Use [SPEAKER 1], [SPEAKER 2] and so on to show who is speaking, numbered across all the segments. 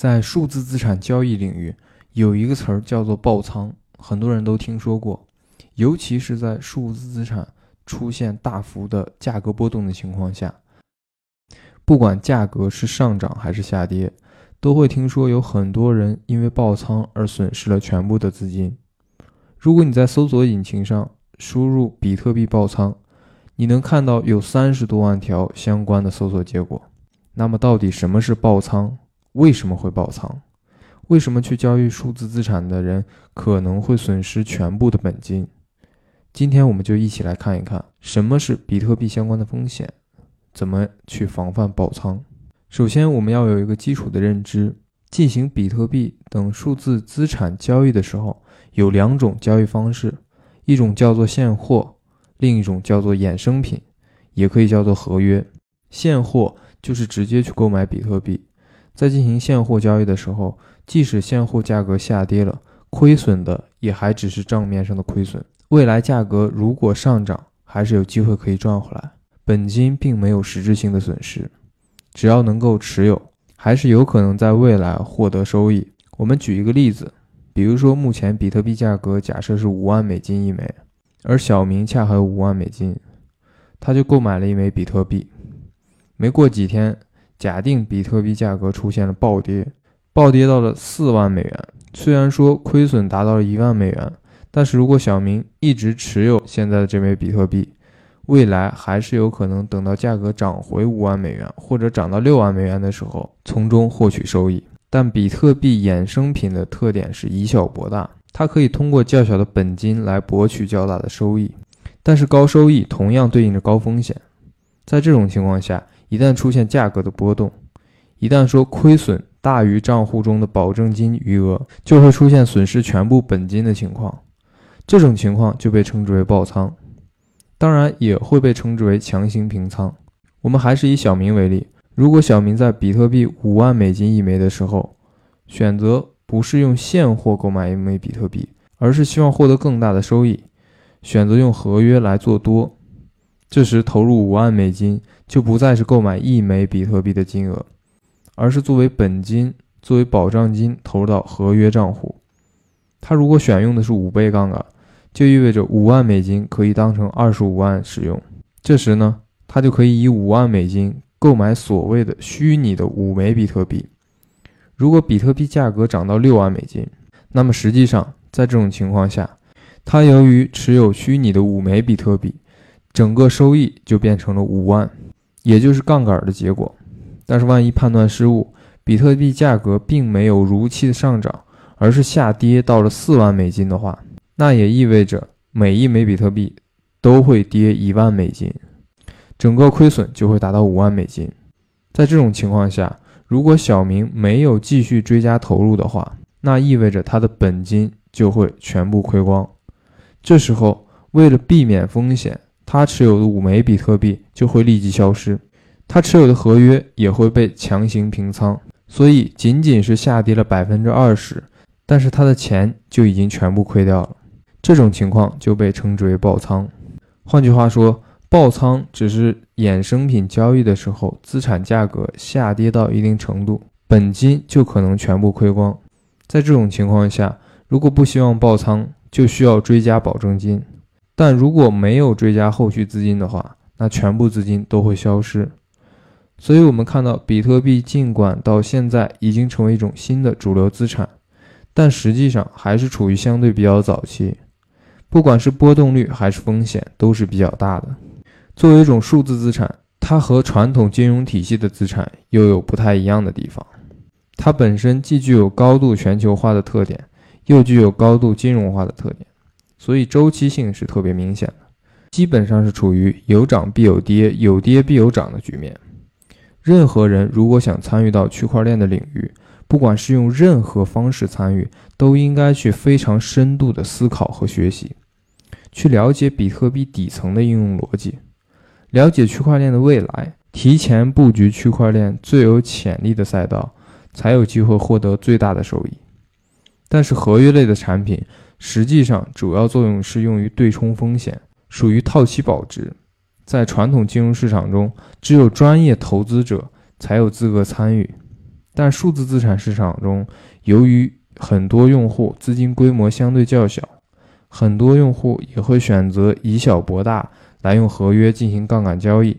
[SPEAKER 1] 在数字资产交易领域，有一个词儿叫做爆仓，很多人都听说过。尤其是在数字资产出现大幅的价格波动的情况下，不管价格是上涨还是下跌，都会听说有很多人因为爆仓而损失了全部的资金。如果你在搜索引擎上输入“比特币爆仓”，你能看到有三十多万条相关的搜索结果。那么，到底什么是爆仓？为什么会爆仓？为什么去交易数字资产的人可能会损失全部的本金？今天我们就一起来看一看什么是比特币相关的风险，怎么去防范爆仓。首先，我们要有一个基础的认知：进行比特币等数字资产交易的时候，有两种交易方式，一种叫做现货。另一种叫做衍生品，也可以叫做合约。现货就是直接去购买比特币，在进行现货交易的时候，即使现货价格下跌了，亏损的也还只是账面上的亏损。未来价格如果上涨，还是有机会可以赚回来，本金并没有实质性的损失。只要能够持有，还是有可能在未来获得收益。我们举一个例子，比如说目前比特币价格假设是五万美金一枚。而小明恰好有五万美金，他就购买了一枚比特币。没过几天，假定比特币价格出现了暴跌，暴跌到了四万美元。虽然说亏损达到了一万美元，但是如果小明一直持有现在的这枚比特币，未来还是有可能等到价格涨回五万美元或者涨到六万美元的时候，从中获取收益。但比特币衍生品的特点是以小博大。它可以通过较小的本金来博取较大的收益，但是高收益同样对应着高风险。在这种情况下，一旦出现价格的波动，一旦说亏损大于账户中的保证金余额，就会出现损失全部本金的情况。这种情况就被称之为爆仓，当然也会被称之为强行平仓。我们还是以小明为例，如果小明在比特币五万美金一枚的时候选择。不是用现货购买一枚比特币，而是希望获得更大的收益，选择用合约来做多。这时投入五万美金，就不再是购买一枚比特币的金额，而是作为本金、作为保障金投入到合约账户。他如果选用的是五倍杠杆，就意味着五万美金可以当成二十五万使用。这时呢，他就可以以五万美金购买所谓的虚拟的五枚比特币。如果比特币价格涨到六万美金，那么实际上在这种情况下，他由于持有虚拟的五枚比特币，整个收益就变成了五万，也就是杠杆的结果。但是万一判断失误，比特币价格并没有如期的上涨，而是下跌到了四万美金的话，那也意味着每一枚比特币都会跌一万美金，整个亏损就会达到五万美金。在这种情况下，如果小明没有继续追加投入的话，那意味着他的本金就会全部亏光。这时候，为了避免风险，他持有的五枚比特币就会立即消失，他持有的合约也会被强行平仓。所以，仅仅是下跌了百分之二十，但是他的钱就已经全部亏掉了。这种情况就被称之为爆仓。换句话说，爆仓只是衍生品交易的时候，资产价格下跌到一定程度，本金就可能全部亏光。在这种情况下，如果不希望爆仓，就需要追加保证金。但如果没有追加后续资金的话，那全部资金都会消失。所以，我们看到比特币尽管到现在已经成为一种新的主流资产，但实际上还是处于相对比较早期，不管是波动率还是风险都是比较大的。作为一种数字资产，它和传统金融体系的资产又有不太一样的地方。它本身既具有高度全球化的特点，又具有高度金融化的特点，所以周期性是特别明显的，基本上是处于有涨必有跌、有跌必有涨的局面。任何人如果想参与到区块链的领域，不管是用任何方式参与，都应该去非常深度的思考和学习，去了解比特币底层的应用逻辑。了解区块链的未来，提前布局区块链最有潜力的赛道，才有机会获得最大的收益。但是，合约类的产品实际上主要作用是用于对冲风险，属于套期保值。在传统金融市场中，只有专业投资者才有资格参与。但数字资产市场中，由于很多用户资金规模相对较小，很多用户也会选择以小博大，来用合约进行杠杆交易。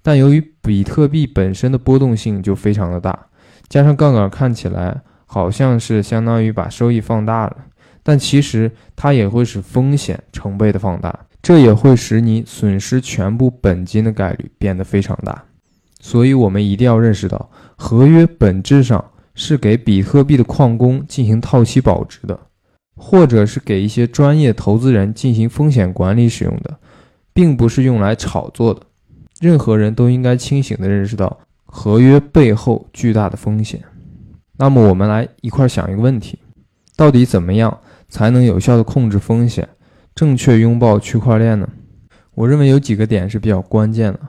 [SPEAKER 1] 但由于比特币本身的波动性就非常的大，加上杠杆看起来好像是相当于把收益放大了，但其实它也会使风险成倍的放大，这也会使你损失全部本金的概率变得非常大。所以，我们一定要认识到，合约本质上是给比特币的矿工进行套期保值的，或者是给一些专业投资人进行风险管理使用的，并不是用来炒作的。任何人都应该清醒地认识到合约背后巨大的风险。那么，我们来一块想一个问题：到底怎么样才能有效地控制风险，正确拥抱区块链呢？我认为有几个点是比较关键的。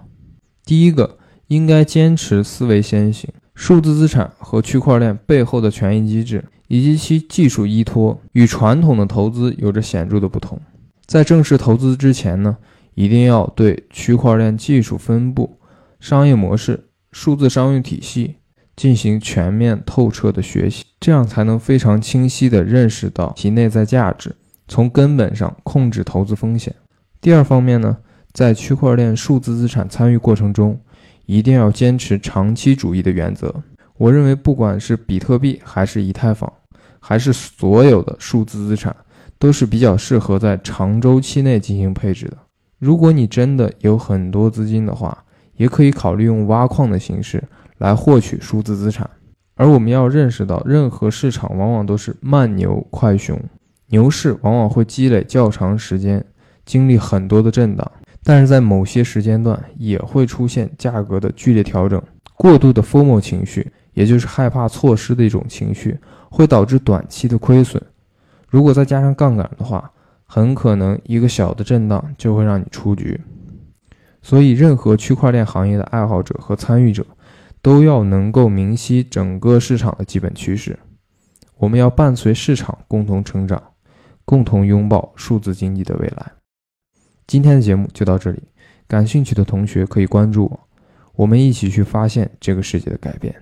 [SPEAKER 1] 第一个，应该坚持思维先行，数字资产和区块链背后的权益机制以及其技术依托与传统的投资有着显著的不同。在正式投资之前呢？一定要对区块链技术分布、商业模式、数字商用体系进行全面透彻的学习，这样才能非常清晰地认识到其内在价值，从根本上控制投资风险。第二方面呢，在区块链数字资产参与过程中，一定要坚持长期主义的原则。我认为，不管是比特币还是以太坊，还是所有的数字资产，都是比较适合在长周期内进行配置的。如果你真的有很多资金的话，也可以考虑用挖矿的形式来获取数字资产。而我们要认识到，任何市场往往都是慢牛快熊，牛市往往会积累较长时间，经历很多的震荡，但是在某些时间段也会出现价格的剧烈调整。过度的 FOMO 情绪，也就是害怕错失的一种情绪，会导致短期的亏损。如果再加上杠杆的话，很可能一个小的震荡就会让你出局，所以任何区块链行业的爱好者和参与者都要能够明晰整个市场的基本趋势。我们要伴随市场共同成长，共同拥抱数字经济的未来。今天的节目就到这里，感兴趣的同学可以关注我，我们一起去发现这个世界的改变。